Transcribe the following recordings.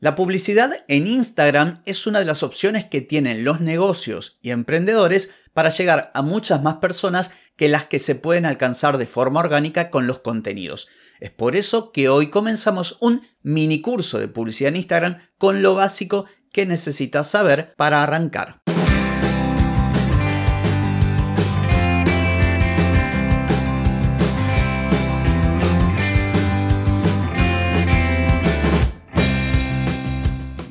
La publicidad en Instagram es una de las opciones que tienen los negocios y emprendedores para llegar a muchas más personas que las que se pueden alcanzar de forma orgánica con los contenidos. Es por eso que hoy comenzamos un mini curso de publicidad en Instagram con lo básico que necesitas saber para arrancar.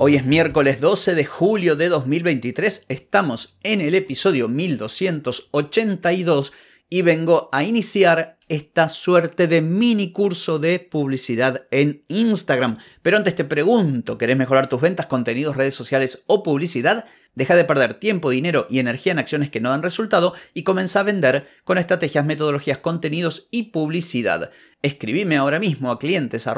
Hoy es miércoles 12 de julio de 2023, estamos en el episodio 1282 y vengo a iniciar esta suerte de mini curso de publicidad en Instagram. Pero antes te pregunto, ¿querés mejorar tus ventas, contenidos, redes sociales o publicidad? Deja de perder tiempo, dinero y energía en acciones que no dan resultado y comienza a vender con estrategias, metodologías, contenidos y publicidad. Escribime ahora mismo a clientes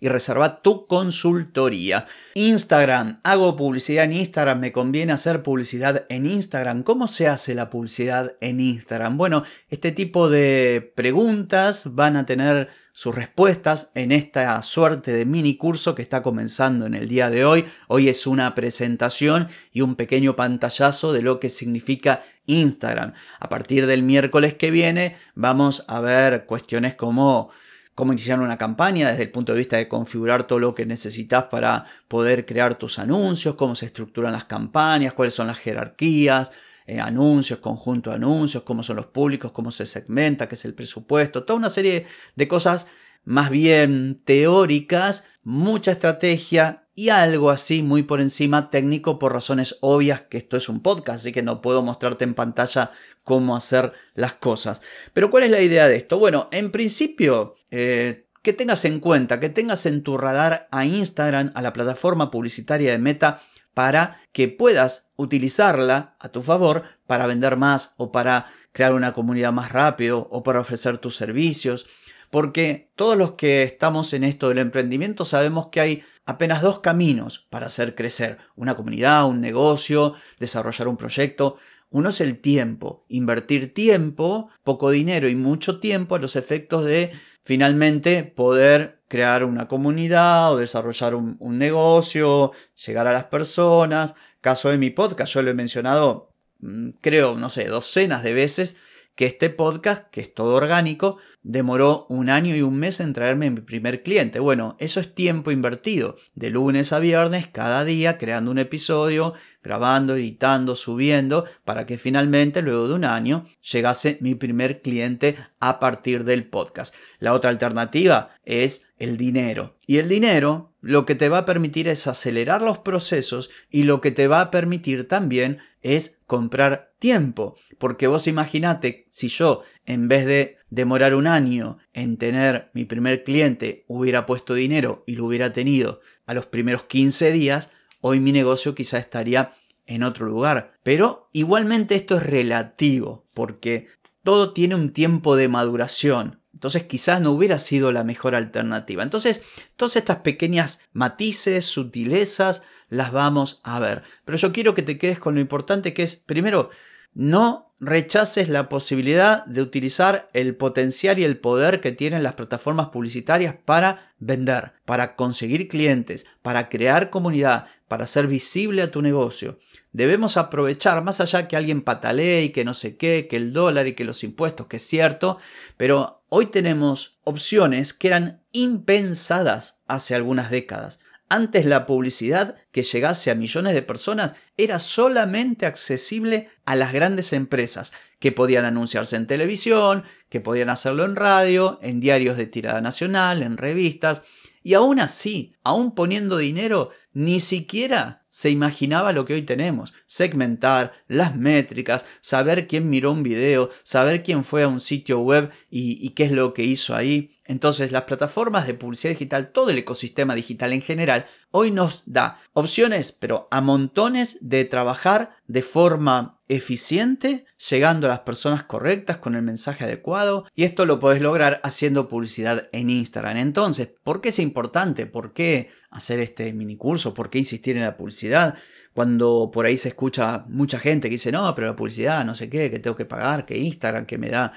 y reserva tu consultoría. Instagram, hago publicidad en Instagram, me conviene hacer publicidad en Instagram. ¿Cómo se hace la publicidad en Instagram? Bueno, este tipo de preguntas van a tener sus respuestas en esta suerte de mini curso que está comenzando en el día de hoy. Hoy es una presentación y un pequeño pantallazo de lo que significa Instagram. A partir del miércoles que viene vamos a ver cuestiones como cómo iniciar una campaña desde el punto de vista de configurar todo lo que necesitas para poder crear tus anuncios, cómo se estructuran las campañas, cuáles son las jerarquías, eh, anuncios, conjunto de anuncios, cómo son los públicos, cómo se segmenta, qué es el presupuesto, toda una serie de cosas más bien teóricas, mucha estrategia y algo así muy por encima técnico por razones obvias que esto es un podcast, así que no puedo mostrarte en pantalla cómo hacer las cosas. Pero ¿cuál es la idea de esto? Bueno, en principio... Eh, que tengas en cuenta, que tengas en tu radar a Instagram, a la plataforma publicitaria de Meta, para que puedas utilizarla a tu favor para vender más o para crear una comunidad más rápido o para ofrecer tus servicios. Porque todos los que estamos en esto del emprendimiento sabemos que hay apenas dos caminos para hacer crecer una comunidad, un negocio, desarrollar un proyecto. Uno es el tiempo, invertir tiempo, poco dinero y mucho tiempo a los efectos de finalmente poder crear una comunidad o desarrollar un, negocio, llegar a las personas. Caso de mi podcast, yo lo he mencionado, mm, creo, no sé, docenas de veces que este podcast, que es todo orgánico, demoró un año y un mes en traerme mi primer cliente. Bueno, eso es tiempo invertido, de lunes a viernes, cada día, creando un episodio, grabando, editando, subiendo, para que finalmente, luego de un año, llegase mi primer cliente a partir del podcast. La otra alternativa es el dinero. Y el dinero lo que te va a permitir es acelerar los procesos y lo que te va a permitir también es comprar tiempo. Porque vos imaginate si yo, en vez de demorar un año en tener mi primer cliente, hubiera puesto dinero y lo hubiera tenido a los primeros 15 días, hoy mi negocio quizá estaría en otro lugar. Pero igualmente esto es relativo, porque todo tiene un tiempo de maduración. Entonces quizás no hubiera sido la mejor alternativa. Entonces, todas estas pequeñas matices, sutilezas, las vamos a ver. Pero yo quiero que te quedes con lo importante que es, primero, no rechaces la posibilidad de utilizar el potencial y el poder que tienen las plataformas publicitarias para vender, para conseguir clientes, para crear comunidad, para ser visible a tu negocio. Debemos aprovechar, más allá que alguien patalee y que no sé qué, que el dólar y que los impuestos, que es cierto, pero hoy tenemos opciones que eran impensadas hace algunas décadas. Antes la publicidad que llegase a millones de personas era solamente accesible a las grandes empresas, que podían anunciarse en televisión, que podían hacerlo en radio, en diarios de tirada nacional, en revistas, y aún así, aún poniendo dinero, ni siquiera se imaginaba lo que hoy tenemos. Segmentar las métricas, saber quién miró un video, saber quién fue a un sitio web y, qué es lo que hizo ahí. Entonces las plataformas de publicidad digital, todo el ecosistema digital en general, hoy nos da opciones, pero a montones de trabajar de forma eficiente, llegando a las personas correctas con el mensaje adecuado. Y esto lo podés lograr haciendo publicidad en Instagram. Entonces, ¿por qué es importante? ¿Por qué hacer este mini curso? ¿Por qué insistir en la publicidad? Cuando por ahí se escucha mucha gente que dice, no, pero la publicidad, no sé qué, que tengo que pagar, que Instagram, que me da.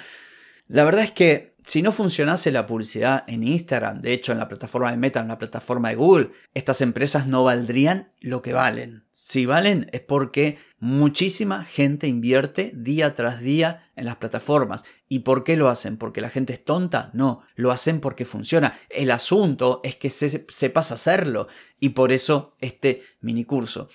La verdad es que si no funcionase la publicidad en Instagram, de hecho en la plataforma de Meta, en la plataforma de Google, estas empresas no valdrían lo que valen. Si valen es porque muchísima gente invierte día tras día en las plataformas. ¿Y por qué lo hacen? ¿Porque la gente es tonta? No, lo hacen porque funciona. El asunto es que se, sepas hacerlo y por eso este mini curso.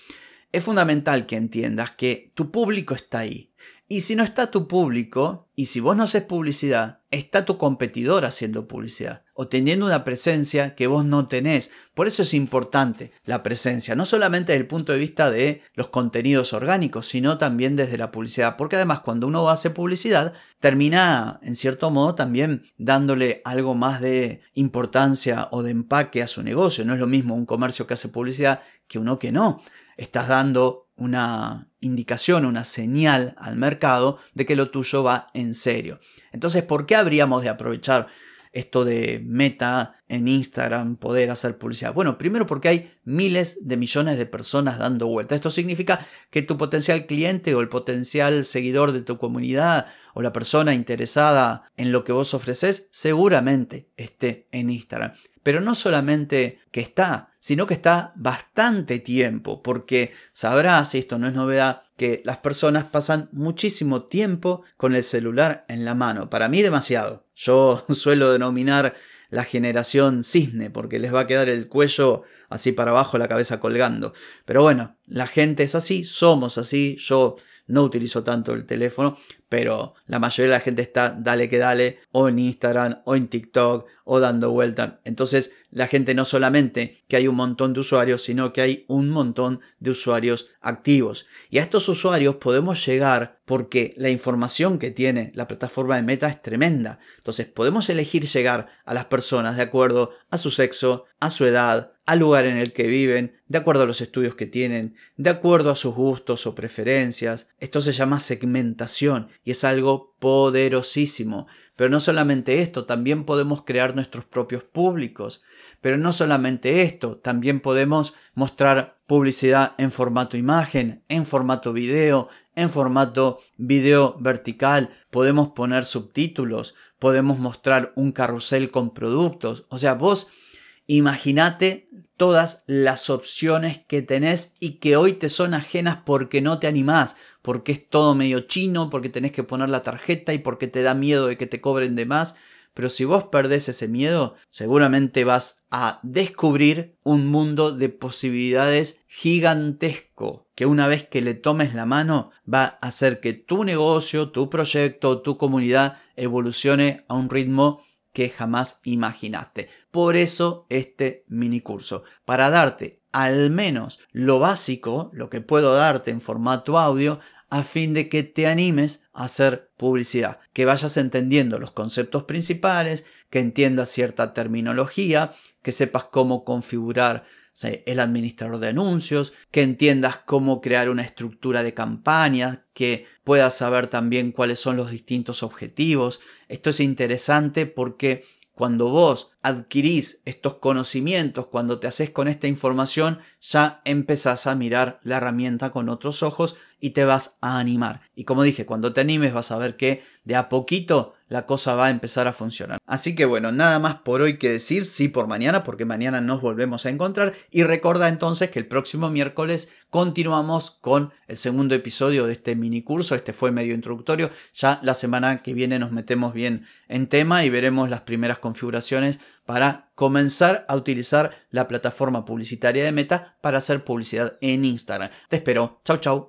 Es fundamental que entiendas que tu público está ahí y si no está tu público, y si vos no haces publicidad, está tu competidor haciendo publicidad o teniendo una presencia que vos no tenés. Por eso es importante la presencia, no solamente desde el punto de vista de los contenidos orgánicos, sino también desde la publicidad. Porque además cuando uno hace publicidad, termina en cierto modo también dándole algo más de importancia o de empaque a su negocio. No es lo mismo un comercio que hace publicidad que uno que no. Estás dando una indicación, una señal al mercado de que lo tuyo va en serio. Entonces, ¿por qué habríamos de aprovechar esto de meta en Instagram, poder hacer publicidad? Bueno, primero porque hay miles de millones de personas dando vuelta. Esto significa que tu potencial cliente o el potencial seguidor de tu comunidad o la persona interesada en lo que vos ofreces seguramente esté en Instagram. Pero no solamente que está, sino que está bastante tiempo, porque sabrás, y esto no es novedad, que las personas pasan muchísimo tiempo con el celular en la mano. Para mí demasiado. Yo suelo denominar la generación cisne, porque les va a quedar el cuello así para abajo, la cabeza colgando. Pero bueno, la gente es así, somos así, yo no utilizo tanto el teléfono, pero la mayoría de la gente está dale que dale, o en Instagram, o en TikTok, o dando vuelta. Entonces, la gente no solamente que hay un montón de usuarios, sino que hay un montón de usuarios activos. Y a estos usuarios podemos llegar porque la información que tiene la plataforma de Meta es tremenda. Entonces, podemos elegir llegar a las personas de acuerdo a su sexo, a su edad, al lugar en el que viven, de acuerdo a los estudios que tienen, de acuerdo a sus gustos o preferencias. Esto se llama segmentación y es algo poderosísimo. Pero no solamente esto, también podemos crear nuestros propios públicos. Pero no solamente esto, también podemos mostrar publicidad en formato imagen, en formato video, en formato video vertical, podemos poner subtítulos, podemos mostrar un carrusel con productos. O sea, vos Imagínate todas las opciones que tenés y que hoy te son ajenas porque no te animás, porque es todo medio chino, porque tenés que poner la tarjeta y porque te da miedo de que te cobren de más. Pero si vos perdés ese miedo, seguramente vas a descubrir un mundo de posibilidades gigantesco que una vez que le tomes la mano va a hacer que tu negocio, tu proyecto, tu comunidad evolucione a un ritmo que jamás imaginaste. Por eso este mini curso, para darte al menos lo básico, lo que puedo darte en formato audio, a fin de que te animes a hacer publicidad, que vayas entendiendo los conceptos principales, que entiendas cierta terminología, que sepas cómo configurar el administrador de anuncios, que entiendas cómo crear una estructura de campaña, que puedas saber también cuáles son los distintos objetivos. Esto es interesante porque cuando vos adquirís estos conocimientos, cuando te haces con esta información, ya empezás a mirar la herramienta con otros ojos y te vas a animar. Y como dije, cuando te animes vas a ver que de a poquito la cosa va a empezar a funcionar. Así que bueno, nada más por hoy que decir, sí por mañana, porque mañana nos volvemos a encontrar. Y recuerda entonces que el próximo miércoles continuamos con el segundo episodio de este mini curso. Este fue medio introductorio. Ya la semana que viene nos metemos bien en tema y veremos las primeras configuraciones para comenzar a utilizar la plataforma publicitaria de Meta para hacer publicidad en Instagram. Te espero. Chau, chau.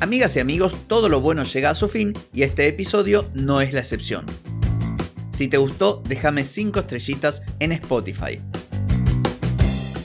Amigas y amigos, todo lo bueno llega a su fin y este episodio no es la excepción. Si te gustó, déjame 5 estrellitas en Spotify.